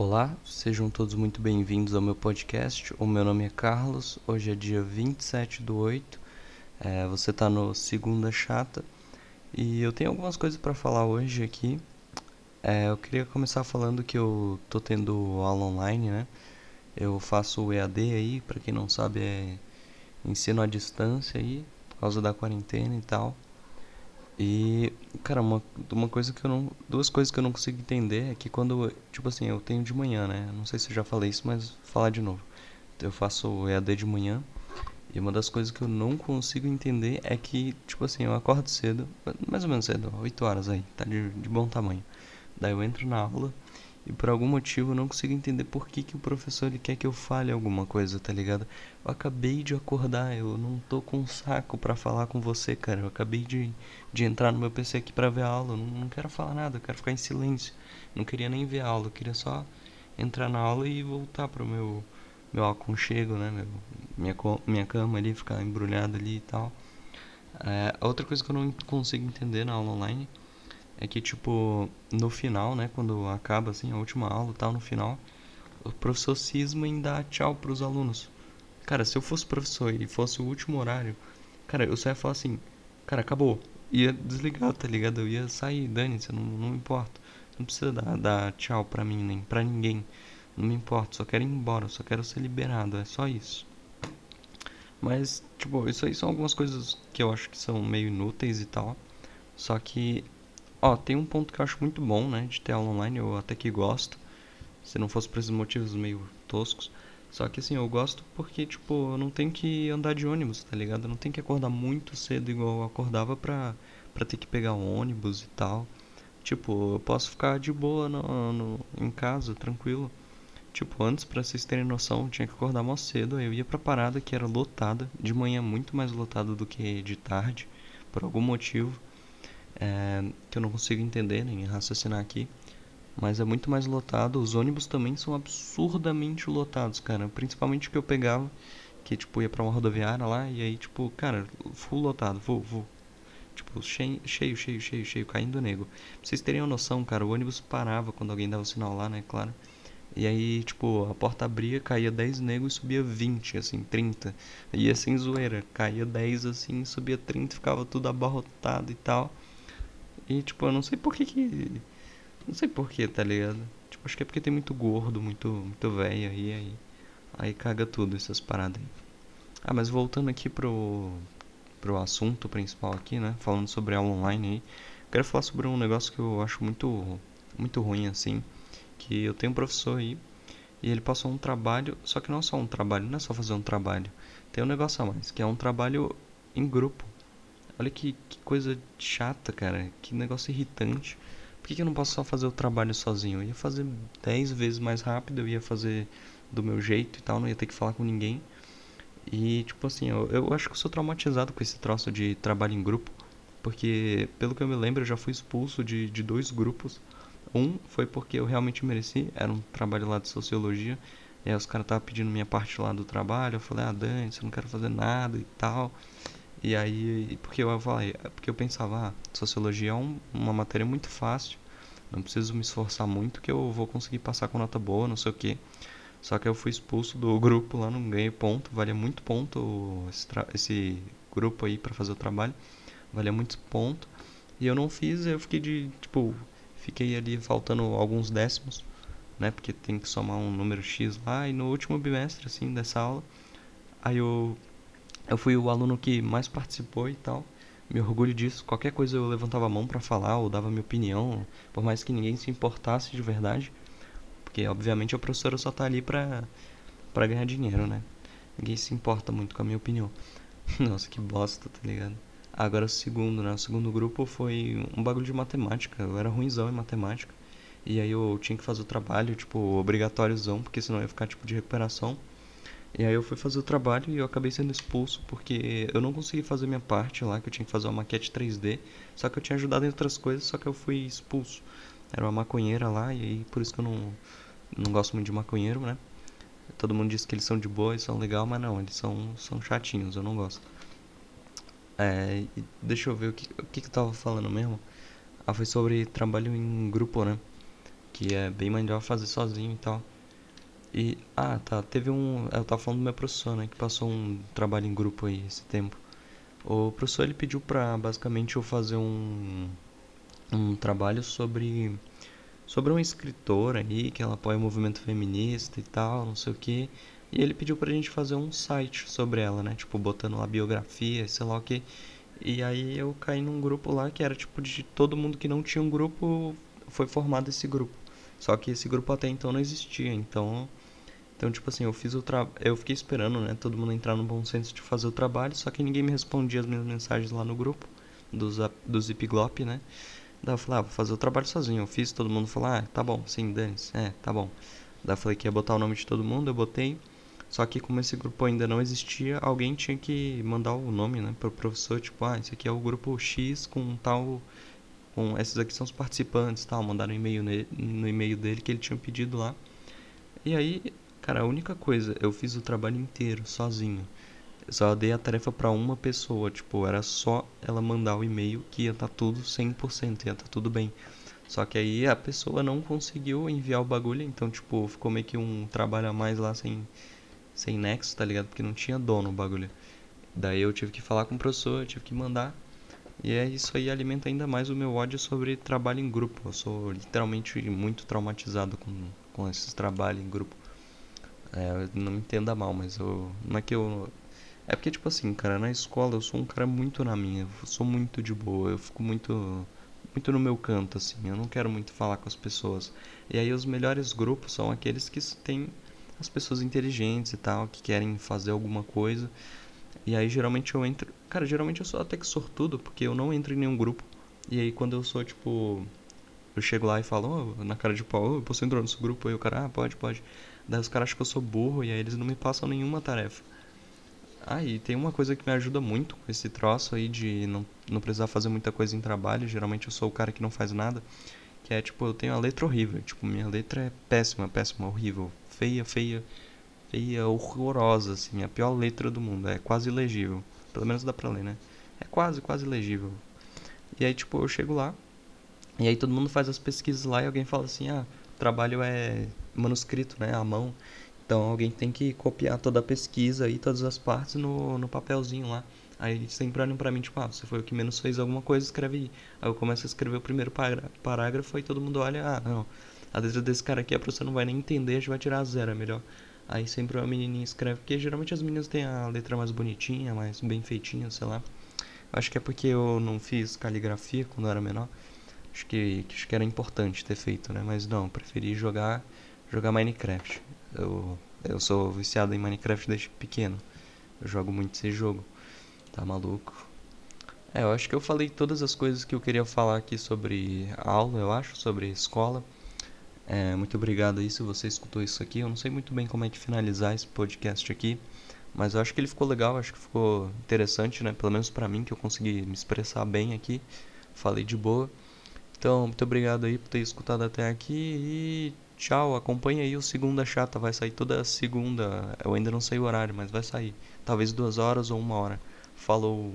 Olá, sejam todos muito bem-vindos ao meu podcast. O meu nome é Carlos, hoje é dia 27 do 8, é, você está no Segunda Chata e eu tenho algumas coisas para falar hoje aqui. É, eu queria começar falando que eu tô tendo aula online, né? Eu faço o EAD aí, para quem não sabe é ensino à distância aí, por causa da quarentena e tal. E, cara, uma, uma coisa que eu não. Duas coisas que eu não consigo entender é que quando. Tipo assim, eu tenho de manhã, né? Não sei se eu já falei isso, mas vou falar de novo. Eu faço EAD de manhã. E uma das coisas que eu não consigo entender é que, tipo assim, eu acordo cedo, mais ou menos cedo, 8 horas aí, tá de, de bom tamanho. Daí eu entro na aula e por algum motivo eu não consigo entender por que, que o professor ele quer que eu fale alguma coisa, tá ligado? Eu acabei de acordar, eu não tô com saco para falar com você, cara. Eu acabei de, de entrar no meu PC aqui pra ver a aula. Eu não, não quero falar nada, eu quero ficar em silêncio. Não queria nem ver a aula, eu queria só entrar na aula e voltar pro meu, meu aconchego, né? Meu, minha, minha cama ali, ficar embrulhado ali e tal. É, outra coisa que eu não consigo entender na aula online é que, tipo, no final, né, quando acaba, assim, a última aula tal, no final, o professor cisma em dar tchau pros alunos. Cara, se eu fosse professor e fosse o último horário, cara, eu só ia falar assim, cara, acabou. Ia desligar, tá ligado? Eu ia sair, dane-se, não, não importa. Não precisa dar, dar tchau pra mim, nem pra ninguém. Não me importa, só quero ir embora, só quero ser liberado, é só isso. Mas, tipo, isso aí são algumas coisas que eu acho que são meio inúteis e tal. Só que Ó, tem um ponto que eu acho muito bom, né, de ter aula online, eu até que gosto. Se não fosse por esses motivos meio toscos. Só que assim, eu gosto porque, tipo, eu não tenho que andar de ônibus, tá ligado? Eu não tenho que acordar muito cedo igual eu acordava pra, pra ter que pegar ônibus e tal. Tipo, eu posso ficar de boa no, no, em casa, tranquilo. Tipo, antes, pra vocês terem noção, eu tinha que acordar mais cedo. Aí eu ia pra parada que era lotada, de manhã muito mais lotada do que de tarde, por algum motivo é, que eu não consigo entender nem raciocinar aqui. Mas é muito mais lotado. Os ônibus também são absurdamente lotados, cara. Principalmente o que eu pegava, que tipo ia pra uma rodoviária lá e aí tipo, cara, full lotado, full, full. Tipo, cheio, cheio, cheio, cheio, cheio, caindo nego. Pra vocês terem uma noção, cara, o ônibus parava quando alguém dava o sinal lá, né, claro. E aí, tipo, a porta abria, caía 10 negros e subia 20, assim, 30. Ia sem zoeira, caía 10 assim, subia 30, ficava tudo abarrotado e tal. E, tipo, eu não sei por que que... Não sei por que, tá ligado? Tipo, acho que é porque tem muito gordo, muito, muito velho aí, aí... Aí caga tudo essas paradas aí. Ah, mas voltando aqui pro... Pro assunto principal aqui, né? Falando sobre aula online aí. Quero falar sobre um negócio que eu acho muito... Muito ruim, assim. Que eu tenho um professor aí... E ele passou um trabalho... Só que não é só um trabalho, não é só fazer um trabalho. Tem um negócio a mais, que é um trabalho em grupo. Olha que, que coisa chata, cara. Que negócio irritante. Por que, que eu não posso só fazer o trabalho sozinho? Eu ia fazer 10 vezes mais rápido, eu ia fazer do meu jeito e tal, não ia ter que falar com ninguém. E, tipo assim, eu, eu acho que eu sou traumatizado com esse troço de trabalho em grupo. Porque, pelo que eu me lembro, eu já fui expulso de, de dois grupos. Um foi porque eu realmente mereci, era um trabalho lá de sociologia. E aí os caras estavam pedindo minha parte lá do trabalho. Eu falei, ah, Dani, eu não quero fazer nada e tal. E aí, porque eu falei, porque eu pensava, ah, sociologia é um, uma matéria muito fácil, não preciso me esforçar muito que eu vou conseguir passar com nota boa, não sei o que. Só que eu fui expulso do grupo lá, não ganhei ponto, valia muito ponto esse, esse grupo aí para fazer o trabalho, valia muito ponto. E eu não fiz, eu fiquei de, tipo, fiquei ali faltando alguns décimos, né, porque tem que somar um número X lá, e no último bimestre, assim, dessa aula, aí eu eu fui o aluno que mais participou e tal. Me orgulho disso. Qualquer coisa eu levantava a mão para falar ou dava minha opinião, por mais que ninguém se importasse de verdade. Porque, obviamente, a professora só tá ali pra, pra ganhar dinheiro, né? Ninguém se importa muito com a minha opinião. Nossa, que bosta, tá ligado? Agora o segundo, né? O segundo grupo foi um bagulho de matemática. Eu era ruimzão em matemática. E aí eu tinha que fazer o trabalho, tipo, obrigatóriozão, porque senão ia ficar, tipo, de recuperação. E aí eu fui fazer o trabalho e eu acabei sendo expulso porque eu não consegui fazer minha parte lá, que eu tinha que fazer uma maquete 3D. Só que eu tinha ajudado em outras coisas, só que eu fui expulso. Era uma maconheira lá e aí por isso que eu não, não gosto muito de maconheiro, né? Todo mundo diz que eles são de boa e são legal, mas não, eles são, são chatinhos, eu não gosto. É, deixa eu ver o que, o que, que eu tava falando mesmo. Ah, foi sobre trabalho em grupo, né? que é bem melhor fazer sozinho e tal. E, ah, tá, teve um, eu tava falando do meu professor, né, que passou um trabalho em grupo aí esse tempo. O professor, ele pediu pra, basicamente, eu fazer um, um trabalho sobre, sobre uma escritora aí, que ela apoia o movimento feminista e tal, não sei o que. E ele pediu pra gente fazer um site sobre ela, né, tipo, botando lá biografia, sei lá o que. E aí eu caí num grupo lá que era tipo de todo mundo que não tinha um grupo foi formado esse grupo. Só que esse grupo até então não existia, então então tipo assim, eu fiz o eu fiquei esperando, né, todo mundo entrar no bom senso de fazer o trabalho, só que ninguém me respondia as minhas mensagens lá no grupo do Zap... do Zipglop, né? Daí eu falei, ah, vou fazer o trabalho sozinho. Eu fiz, todo mundo falou, ah, tá bom, sim, dane-se. É, tá bom. Daí eu falei que ia botar o nome de todo mundo, eu botei. Só que como esse grupo ainda não existia, alguém tinha que mandar o nome, né, pro professor, tipo, ah, esse aqui é o grupo X com tal com esses aqui são os participantes, tal, mandaram um e-mail no e-mail dele que ele tinha pedido lá. E aí, cara, a única coisa, eu fiz o trabalho inteiro sozinho. Eu só dei a tarefa para uma pessoa, tipo, era só ela mandar o e-mail que ia estar tá tudo 100%, ia estar tá tudo bem. Só que aí a pessoa não conseguiu enviar o bagulho, então, tipo, ficou meio que um trabalho a mais lá sem sem nexo, tá ligado? Porque não tinha dono o bagulho. Daí eu tive que falar com o professor, eu tive que mandar. E é isso aí alimenta ainda mais o meu ódio sobre trabalho em grupo. Eu sou literalmente muito traumatizado com, com esses trabalhos em grupo. É, não me entenda mal, mas eu. Não é que eu. É porque, tipo assim, cara, na escola eu sou um cara muito na minha. Eu sou muito de boa. Eu fico muito. Muito no meu canto, assim. Eu não quero muito falar com as pessoas. E aí os melhores grupos são aqueles que têm as pessoas inteligentes e tal, que querem fazer alguma coisa. E aí geralmente eu entro. Cara, geralmente eu sou até que sortudo, porque eu não entro em nenhum grupo. E aí quando eu sou tipo. Eu chego lá e falo, oh, na cara de pau, oh, eu posso entrar nesse grupo? Aí o cara, ah, pode, pode. Daí os caras acham que eu sou burro e aí eles não me passam nenhuma tarefa. Ah, e tem uma coisa que me ajuda muito com esse troço aí de não, não precisar fazer muita coisa em trabalho. Geralmente eu sou o cara que não faz nada. Que é tipo, eu tenho a letra horrível. Tipo, minha letra é péssima, péssima, horrível feia, feia, feia, horrorosa, assim, a pior letra do mundo. É quase ilegível. Pelo menos dá pra ler, né? É quase, quase legível. E aí, tipo, eu chego lá, e aí todo mundo faz as pesquisas lá e alguém fala assim, ah, o trabalho é manuscrito, né, à mão. Então alguém tem que copiar toda a pesquisa e todas as partes no, no papelzinho lá. Aí eles sempre olham pra mim, tipo, ah, você foi o que menos fez alguma coisa, escreve aí. Aí eu começo a escrever o primeiro parágrafo e todo mundo olha, ah, não, a letra desse cara aqui a professora não vai nem entender, a gente vai tirar zero, é melhor. Aí sempre uma menininha escreve, porque geralmente as meninas têm a letra mais bonitinha, mais bem feitinha, sei lá. Acho que é porque eu não fiz caligrafia quando eu era menor. Acho que, acho que era importante ter feito, né? Mas não, preferi jogar, jogar Minecraft. Eu, eu sou viciado em Minecraft desde pequeno. Eu jogo muito esse jogo. Tá maluco? É, eu acho que eu falei todas as coisas que eu queria falar aqui sobre aula, eu acho, sobre escola. É, muito obrigado aí se você escutou isso aqui. Eu não sei muito bem como é que finalizar esse podcast aqui, mas eu acho que ele ficou legal, acho que ficou interessante, né? Pelo menos para mim que eu consegui me expressar bem aqui, falei de boa. Então, muito obrigado aí por ter escutado até aqui e tchau. Acompanha aí o Segunda Chata, vai sair toda segunda. Eu ainda não sei o horário, mas vai sair. Talvez duas horas ou uma hora. Falou.